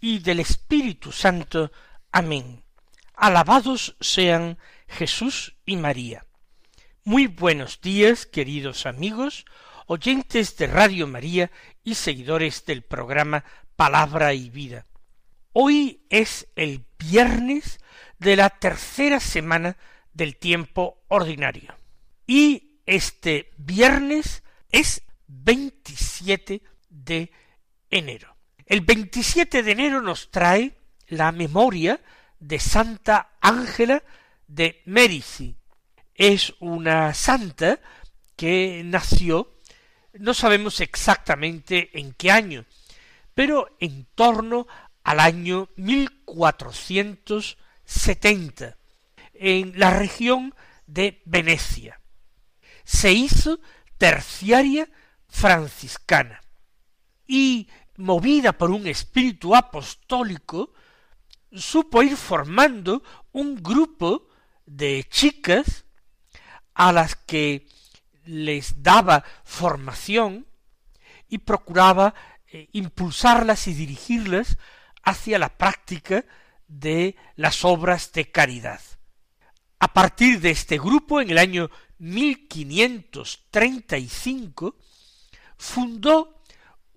y del Espíritu Santo. Amén. Alabados sean Jesús y María. Muy buenos días, queridos amigos, oyentes de Radio María y seguidores del programa Palabra y Vida. Hoy es el viernes de la tercera semana del tiempo ordinario. Y este viernes es 27 de enero. El 27 de enero nos trae la memoria de Santa Ángela de Mérici. Es una santa que nació, no sabemos exactamente en qué año, pero en torno al año 1470, en la región de Venecia. Se hizo terciaria franciscana y movida por un espíritu apostólico, supo ir formando un grupo de chicas a las que les daba formación y procuraba eh, impulsarlas y dirigirlas hacia la práctica de las obras de caridad. A partir de este grupo, en el año 1535, fundó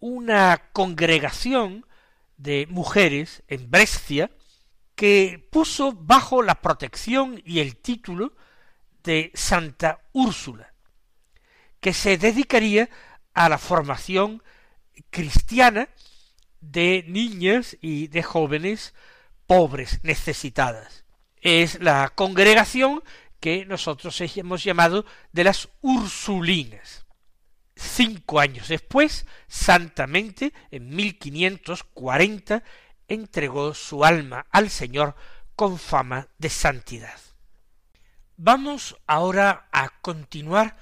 una congregación de mujeres en Brescia que puso bajo la protección y el título de Santa Úrsula, que se dedicaría a la formación cristiana de niñas y de jóvenes pobres, necesitadas. Es la congregación que nosotros hemos llamado de las Ursulinas. Cinco años después, santamente, en 1540, entregó su alma al Señor con fama de santidad. Vamos ahora a continuar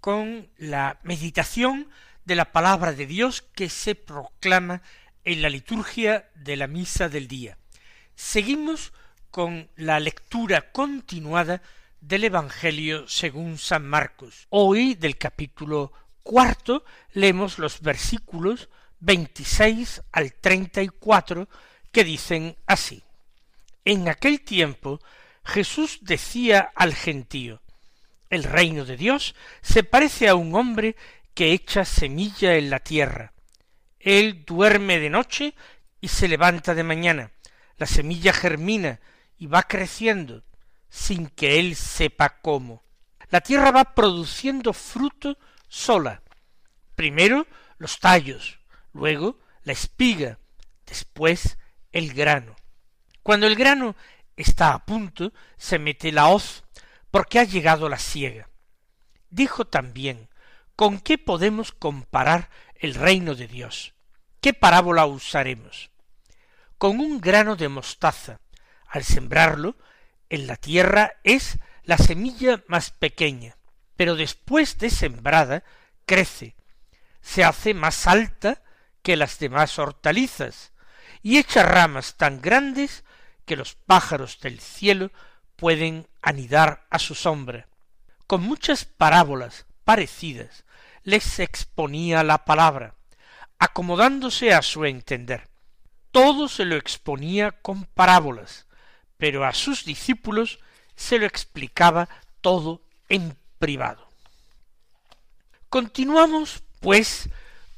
con la meditación de la palabra de Dios que se proclama en la liturgia de la misa del día. Seguimos con la lectura continuada del Evangelio según San Marcos, hoy del capítulo cuarto leemos los versículos 26 al 34 que dicen así. En aquel tiempo Jesús decía al gentío, el reino de Dios se parece a un hombre que echa semilla en la tierra. Él duerme de noche y se levanta de mañana. La semilla germina y va creciendo sin que él sepa cómo. La tierra va produciendo fruto sola. Primero los tallos, luego la espiga, después el grano. Cuando el grano está a punto, se mete la hoz, porque ha llegado la siega. Dijo también, ¿con qué podemos comparar el reino de Dios? ¿Qué parábola usaremos? Con un grano de mostaza, al sembrarlo, en la tierra es la semilla más pequeña, pero después de sembrada crece, se hace más alta que las demás hortalizas, y echa ramas tan grandes que los pájaros del cielo pueden anidar a su sombra. Con muchas parábolas parecidas les exponía la palabra, acomodándose a su entender. Todo se lo exponía con parábolas, pero a sus discípulos se lo explicaba todo en privado. Continuamos, pues,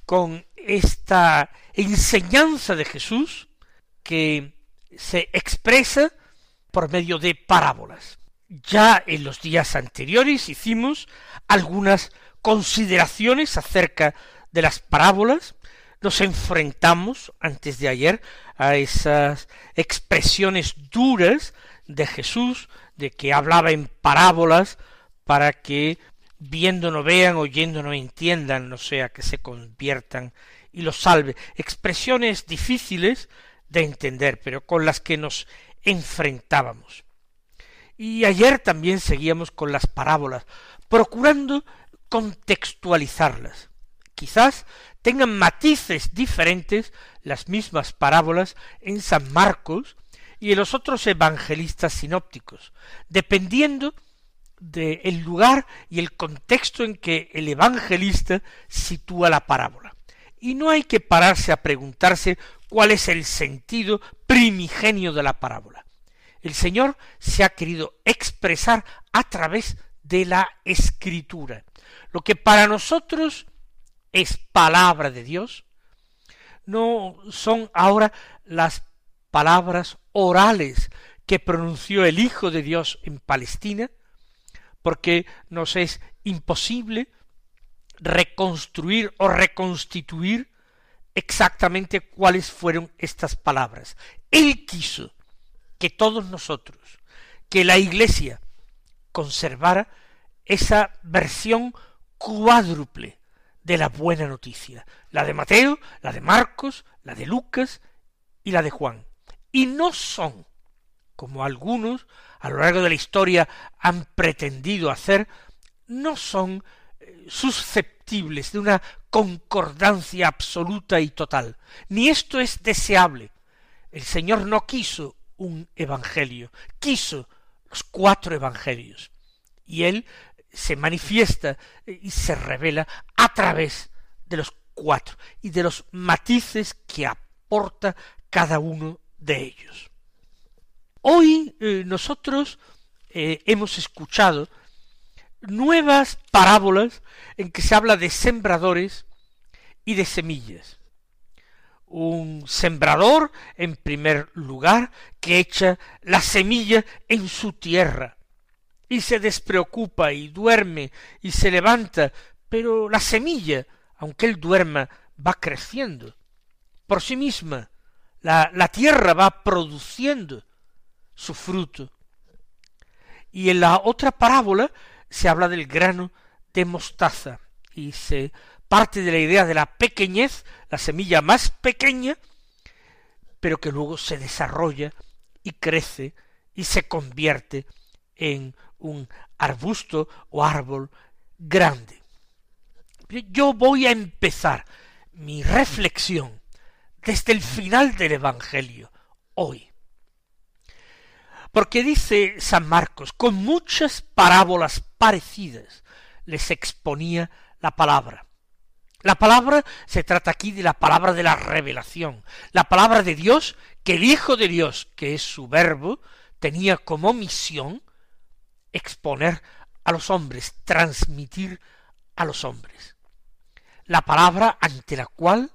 con esta enseñanza de Jesús que se expresa por medio de parábolas. Ya en los días anteriores hicimos algunas consideraciones acerca de las parábolas, nos enfrentamos antes de ayer a esas expresiones duras de Jesús, de que hablaba en parábolas para que viendo no vean, oyendo no entiendan, no sea que se conviertan y los salve. Expresiones difíciles de entender, pero con las que nos enfrentábamos. Y ayer también seguíamos con las parábolas, procurando contextualizarlas. Quizás tengan matices diferentes las mismas parábolas en San Marcos y en los otros evangelistas sinópticos, dependiendo del lugar y el contexto en que el evangelista sitúa la parábola. Y no hay que pararse a preguntarse cuál es el sentido primigenio de la parábola. El Señor se ha querido expresar a través de la escritura. Lo que para nosotros es palabra de Dios, no son ahora las palabras orales que pronunció el Hijo de Dios en Palestina, porque nos es imposible reconstruir o reconstituir exactamente cuáles fueron estas palabras. Él quiso que todos nosotros, que la Iglesia conservara esa versión cuádruple de la buena noticia, la de Mateo, la de Marcos, la de Lucas y la de Juan. Y no son, como algunos a lo largo de la historia han pretendido hacer, no son eh, susceptibles de una concordancia absoluta y total. Ni esto es deseable. El Señor no quiso un evangelio, quiso los cuatro evangelios. Y Él se manifiesta y se revela a través de los cuatro y de los matices que aporta cada uno de ellos. Hoy eh, nosotros eh, hemos escuchado nuevas parábolas en que se habla de sembradores y de semillas. Un sembrador, en primer lugar, que echa la semilla en su tierra, y se despreocupa y duerme y se levanta, pero la semilla, aunque él duerma, va creciendo por sí misma. La, la tierra va produciendo su fruto. Y en la otra parábola se habla del grano de mostaza y se parte de la idea de la pequeñez, la semilla más pequeña, pero que luego se desarrolla y crece y se convierte en un arbusto o árbol grande. Yo voy a empezar mi reflexión desde el final del Evangelio, hoy. Porque dice San Marcos, con muchas parábolas parecidas les exponía la palabra. La palabra se trata aquí de la palabra de la revelación, la palabra de Dios que el Hijo de Dios, que es su verbo, tenía como misión exponer a los hombres, transmitir a los hombres. La palabra ante la cual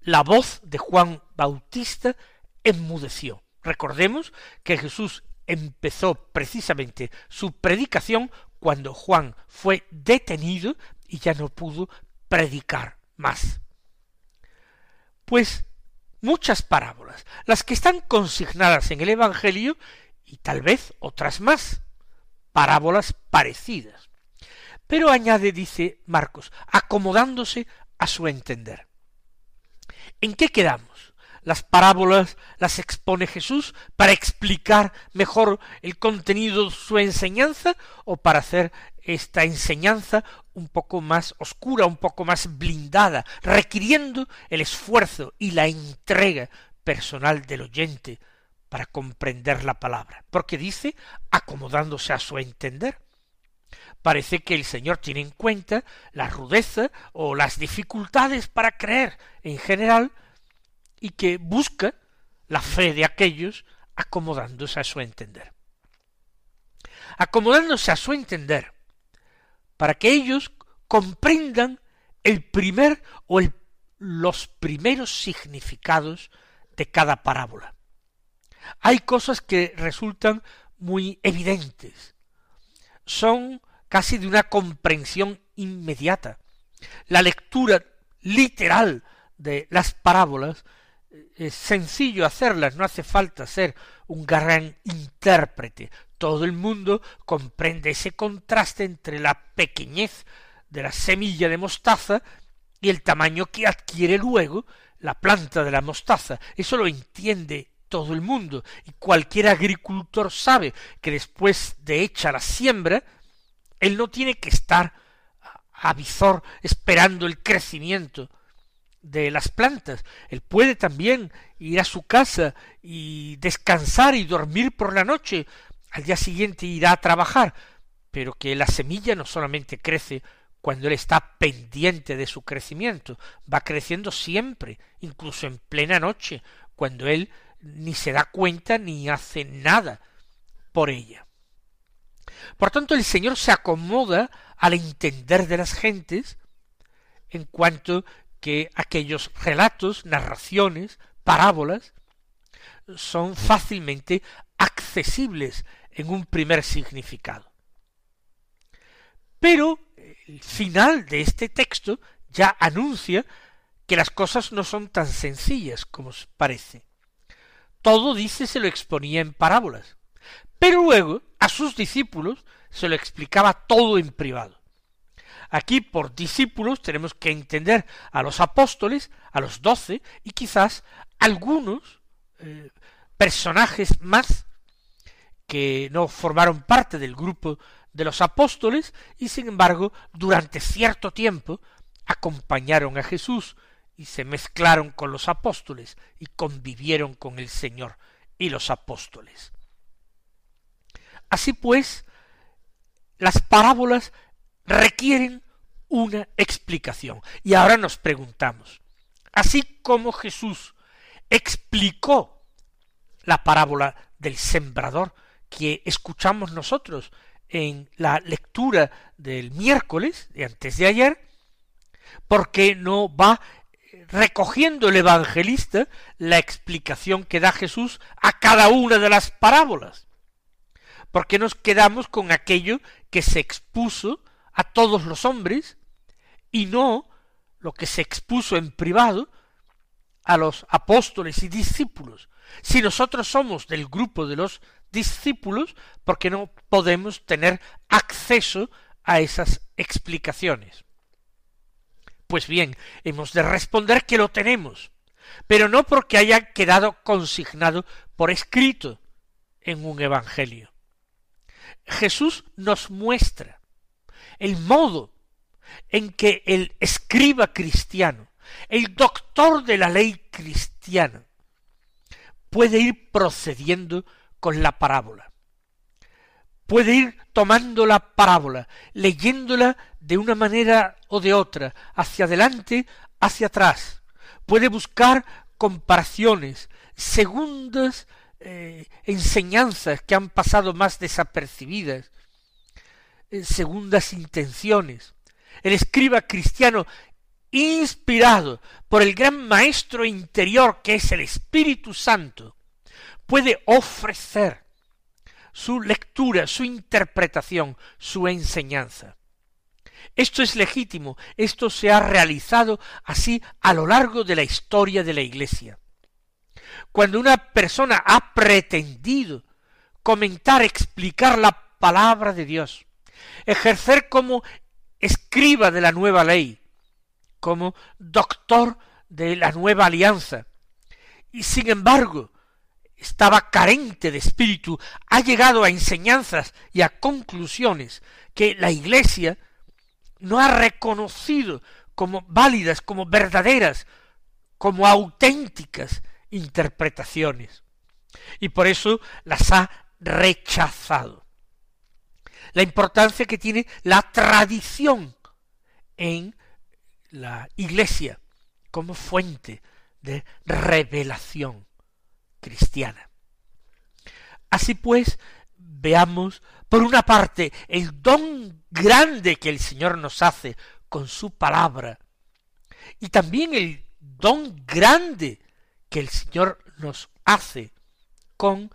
la voz de Juan Bautista enmudeció. Recordemos que Jesús empezó precisamente su predicación cuando Juan fue detenido y ya no pudo predicar más. Pues muchas parábolas, las que están consignadas en el Evangelio y tal vez otras más parábolas parecidas. Pero añade, dice Marcos, acomodándose a su entender. ¿En qué quedamos? Las parábolas las expone Jesús para explicar mejor el contenido de su enseñanza o para hacer esta enseñanza un poco más oscura, un poco más blindada, requiriendo el esfuerzo y la entrega personal del oyente para comprender la palabra, porque dice acomodándose a su entender. Parece que el Señor tiene en cuenta la rudeza o las dificultades para creer en general y que busca la fe de aquellos acomodándose a su entender. Acomodándose a su entender para que ellos comprendan el primer o los primeros significados de cada parábola. Hay cosas que resultan muy evidentes, son casi de una comprensión inmediata. La lectura literal de las parábolas es sencillo hacerlas, no hace falta ser un gran intérprete. Todo el mundo comprende ese contraste entre la pequeñez de la semilla de mostaza y el tamaño que adquiere luego la planta de la mostaza. Eso lo entiende todo el mundo y cualquier agricultor sabe que después de hecha la siembra, él no tiene que estar a visor esperando el crecimiento de las plantas. Él puede también ir a su casa y descansar y dormir por la noche. Al día siguiente irá a trabajar. Pero que la semilla no solamente crece cuando él está pendiente de su crecimiento, va creciendo siempre, incluso en plena noche, cuando él ni se da cuenta ni hace nada por ella. Por tanto, el Señor se acomoda al entender de las gentes en cuanto que aquellos relatos, narraciones, parábolas, son fácilmente accesibles en un primer significado. Pero el final de este texto ya anuncia que las cosas no son tan sencillas como parece. Todo, dice, se lo exponía en parábolas. Pero luego a sus discípulos se lo explicaba todo en privado. Aquí por discípulos tenemos que entender a los apóstoles, a los doce y quizás algunos eh, personajes más que no formaron parte del grupo de los apóstoles y sin embargo durante cierto tiempo acompañaron a Jesús y se mezclaron con los apóstoles y convivieron con el Señor y los apóstoles. Así pues, las parábolas requieren una explicación. Y ahora nos preguntamos, así como Jesús explicó la parábola del sembrador que escuchamos nosotros en la lectura del miércoles de antes de ayer, porque no va recogiendo el evangelista la explicación que da Jesús a cada una de las parábolas. Porque nos quedamos con aquello que se expuso a todos los hombres y no lo que se expuso en privado a los apóstoles y discípulos. Si nosotros somos del grupo de los discípulos porque no podemos tener acceso a esas explicaciones. Pues bien, hemos de responder que lo tenemos, pero no porque haya quedado consignado por escrito en un evangelio. Jesús nos muestra el modo en que el escriba cristiano, el doctor de la ley cristiana, puede ir procediendo con la parábola. Puede ir tomando la parábola, leyéndola de una manera o de otra, hacia adelante, hacia atrás. Puede buscar comparaciones, segundas eh, enseñanzas que han pasado más desapercibidas, segundas intenciones. El escriba cristiano, inspirado por el gran maestro interior que es el Espíritu Santo, puede ofrecer su lectura, su interpretación, su enseñanza. Esto es legítimo, esto se ha realizado así a lo largo de la historia de la Iglesia. Cuando una persona ha pretendido comentar, explicar la palabra de Dios, ejercer como escriba de la nueva ley, como doctor de la nueva alianza, y sin embargo estaba carente de espíritu, ha llegado a enseñanzas y a conclusiones que la Iglesia no ha reconocido como válidas, como verdaderas, como auténticas interpretaciones. Y por eso las ha rechazado. La importancia que tiene la tradición en la Iglesia como fuente de revelación cristiana. Así pues, veamos, por una parte, el don grande que el Señor nos hace con su palabra, y también el don grande que el Señor nos hace con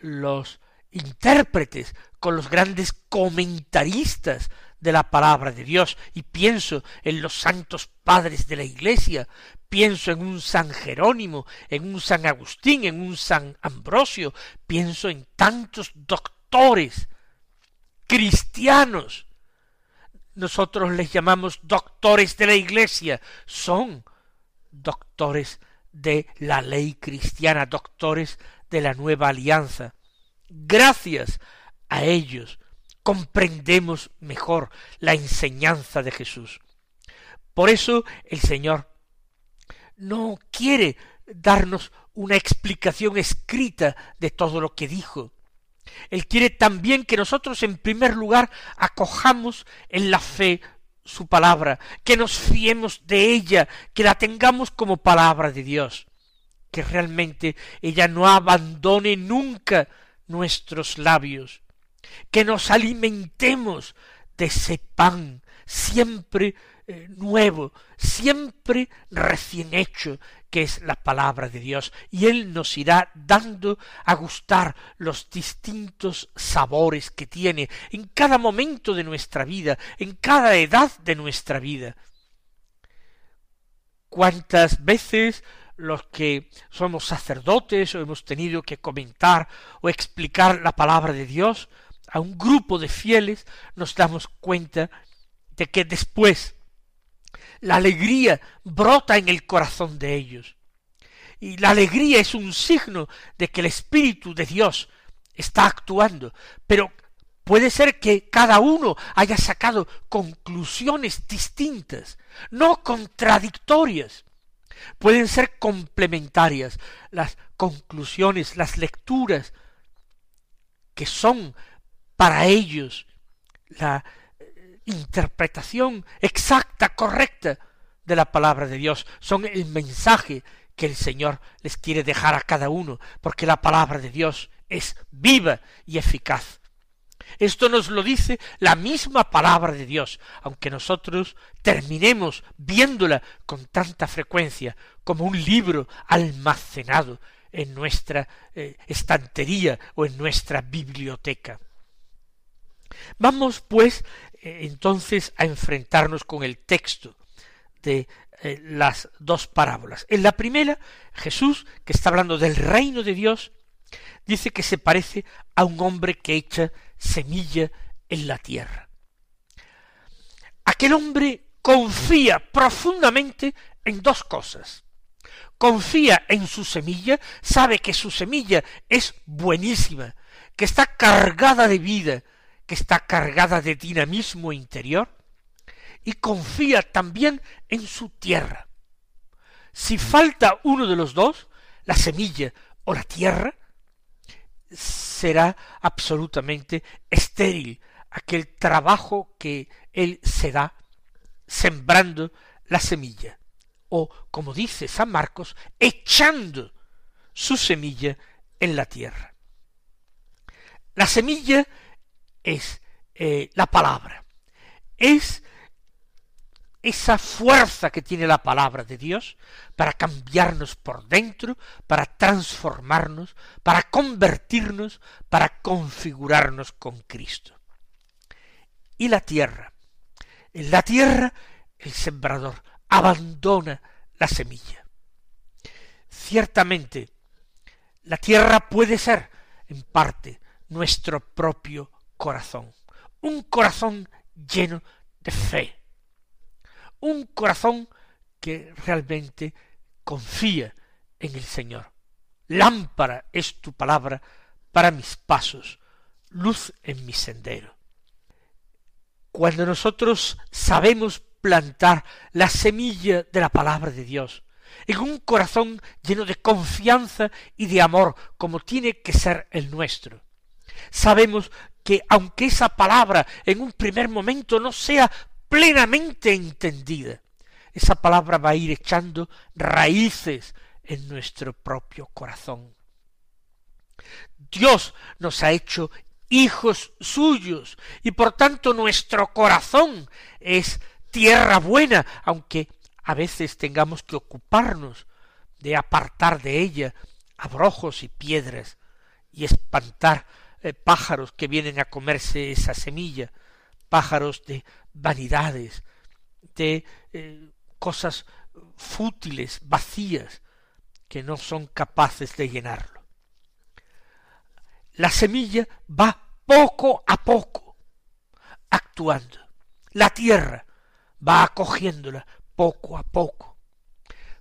los intérpretes, con los grandes comentaristas de la palabra de Dios, y pienso en los santos padres de la Iglesia, pienso en un San Jerónimo, en un San Agustín, en un San Ambrosio, pienso en tantos doctores cristianos. Nosotros les llamamos doctores de la Iglesia, son doctores de la ley cristiana, doctores de la nueva alianza. Gracias a ellos comprendemos mejor la enseñanza de Jesús. Por eso el Señor no quiere darnos una explicación escrita de todo lo que dijo. Él quiere también que nosotros en primer lugar acojamos en la fe su palabra, que nos fiemos de ella, que la tengamos como palabra de Dios, que realmente ella no abandone nunca nuestros labios, que nos alimentemos de ese pan siempre eh, nuevo, siempre recién hecho, que es la palabra de Dios, y Él nos irá dando a gustar los distintos sabores que tiene en cada momento de nuestra vida, en cada edad de nuestra vida. ¿Cuántas veces los que somos sacerdotes o hemos tenido que comentar o explicar la palabra de Dios a un grupo de fieles, nos damos cuenta de que después la alegría brota en el corazón de ellos. Y la alegría es un signo de que el Espíritu de Dios está actuando, pero puede ser que cada uno haya sacado conclusiones distintas, no contradictorias. Pueden ser complementarias las conclusiones, las lecturas que son para ellos la interpretación exacta, correcta de la palabra de Dios, son el mensaje que el Señor les quiere dejar a cada uno, porque la palabra de Dios es viva y eficaz. Esto nos lo dice la misma palabra de Dios, aunque nosotros terminemos viéndola con tanta frecuencia como un libro almacenado en nuestra eh, estantería o en nuestra biblioteca. Vamos, pues, eh, entonces a enfrentarnos con el texto de eh, las dos parábolas. En la primera, Jesús, que está hablando del reino de Dios, dice que se parece a un hombre que echa semilla en la tierra. Aquel hombre confía profundamente en dos cosas. Confía en su semilla, sabe que su semilla es buenísima, que está cargada de vida, que está cargada de dinamismo interior y confía también en su tierra. Si falta uno de los dos, la semilla o la tierra, será absolutamente estéril aquel trabajo que él se da sembrando la semilla, o, como dice San Marcos, echando su semilla en la tierra. La semilla es eh, la palabra, es esa fuerza que tiene la palabra de Dios para cambiarnos por dentro, para transformarnos, para convertirnos, para configurarnos con Cristo. Y la tierra. En la tierra el sembrador abandona la semilla. Ciertamente, la tierra puede ser, en parte, nuestro propio corazón, un corazón lleno de fe, un corazón que realmente confía en el Señor. Lámpara es tu palabra para mis pasos, luz en mi sendero. Cuando nosotros sabemos plantar la semilla de la palabra de Dios en un corazón lleno de confianza y de amor como tiene que ser el nuestro, sabemos que aunque esa palabra en un primer momento no sea plenamente entendida, esa palabra va a ir echando raíces en nuestro propio corazón. Dios nos ha hecho hijos suyos y por tanto nuestro corazón es tierra buena, aunque a veces tengamos que ocuparnos de apartar de ella abrojos y piedras y espantar eh, pájaros que vienen a comerse esa semilla, pájaros de vanidades, de eh, cosas fútiles, vacías, que no son capaces de llenarlo. La semilla va poco a poco actuando, La tierra va acogiéndola poco a poco.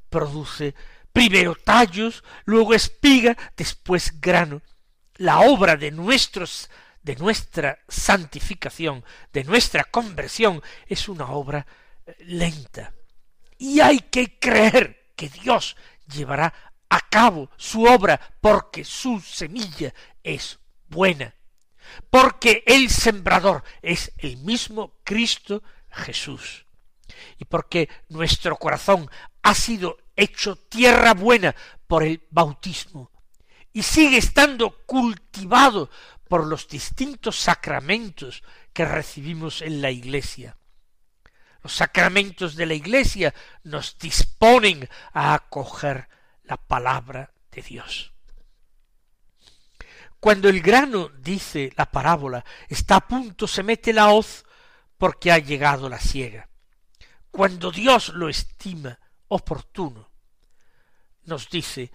Produce primero tallos, luego espiga, después grano. La obra de nuestros de nuestra santificación, de nuestra conversión, es una obra eh, lenta. Y hay que creer que Dios llevará a cabo su obra porque su semilla es buena, porque el sembrador es el mismo Cristo Jesús, y porque nuestro corazón ha sido hecho tierra buena por el bautismo, y sigue estando cultivado por los distintos sacramentos que recibimos en la Iglesia. Los sacramentos de la Iglesia nos disponen a acoger la palabra de Dios. Cuando el grano, dice la parábola, está a punto, se mete la hoz porque ha llegado la siega. Cuando Dios lo estima oportuno, nos dice,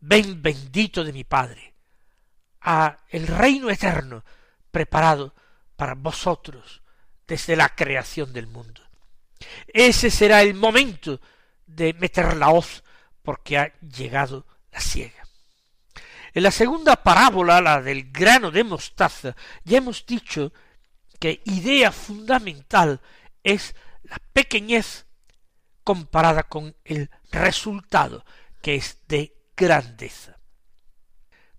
ven bendito de mi Padre, a el reino eterno preparado para vosotros desde la creación del mundo. Ese será el momento de meter la hoz porque ha llegado la siega. En la segunda parábola, la del grano de mostaza, ya hemos dicho que idea fundamental es la pequeñez comparada con el resultado, que es de grandeza.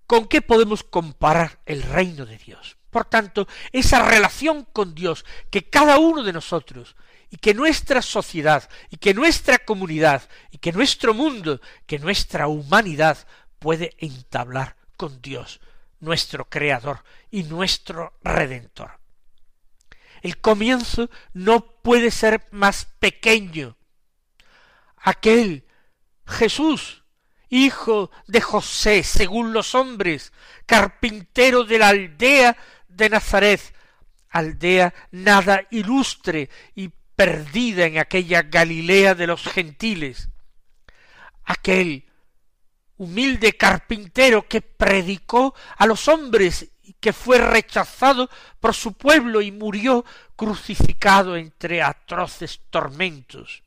¿Con qué podemos comparar el reino de Dios? Por tanto, esa relación con Dios que cada uno de nosotros y que nuestra sociedad y que nuestra comunidad y que nuestro mundo, que nuestra humanidad puede entablar con Dios, nuestro Creador y nuestro Redentor. El comienzo no puede ser más pequeño. Aquel Jesús hijo de José, según los hombres, carpintero de la aldea de Nazaret, aldea nada ilustre y perdida en aquella Galilea de los gentiles, aquel humilde carpintero que predicó a los hombres y que fue rechazado por su pueblo y murió crucificado entre atroces tormentos.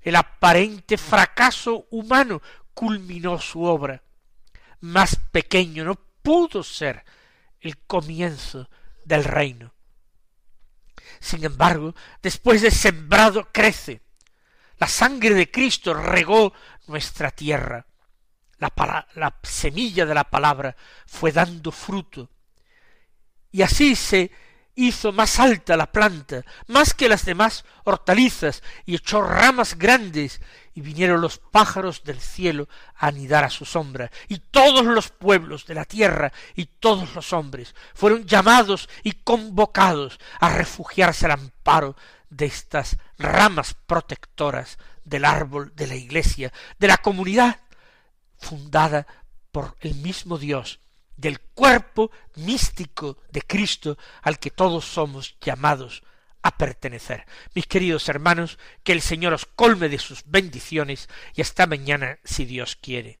El aparente fracaso humano culminó su obra. Más pequeño no pudo ser el comienzo del reino. Sin embargo, después de sembrado crece. La sangre de Cristo regó nuestra tierra. La, la semilla de la palabra fue dando fruto. Y así se hizo más alta la planta, más que las demás hortalizas, y echó ramas grandes, y vinieron los pájaros del cielo a anidar a su sombra, y todos los pueblos de la tierra y todos los hombres fueron llamados y convocados a refugiarse al amparo de estas ramas protectoras del árbol de la iglesia, de la comunidad fundada por el mismo Dios del cuerpo místico de Cristo al que todos somos llamados a pertenecer. Mis queridos hermanos, que el Señor os colme de sus bendiciones y hasta mañana si Dios quiere.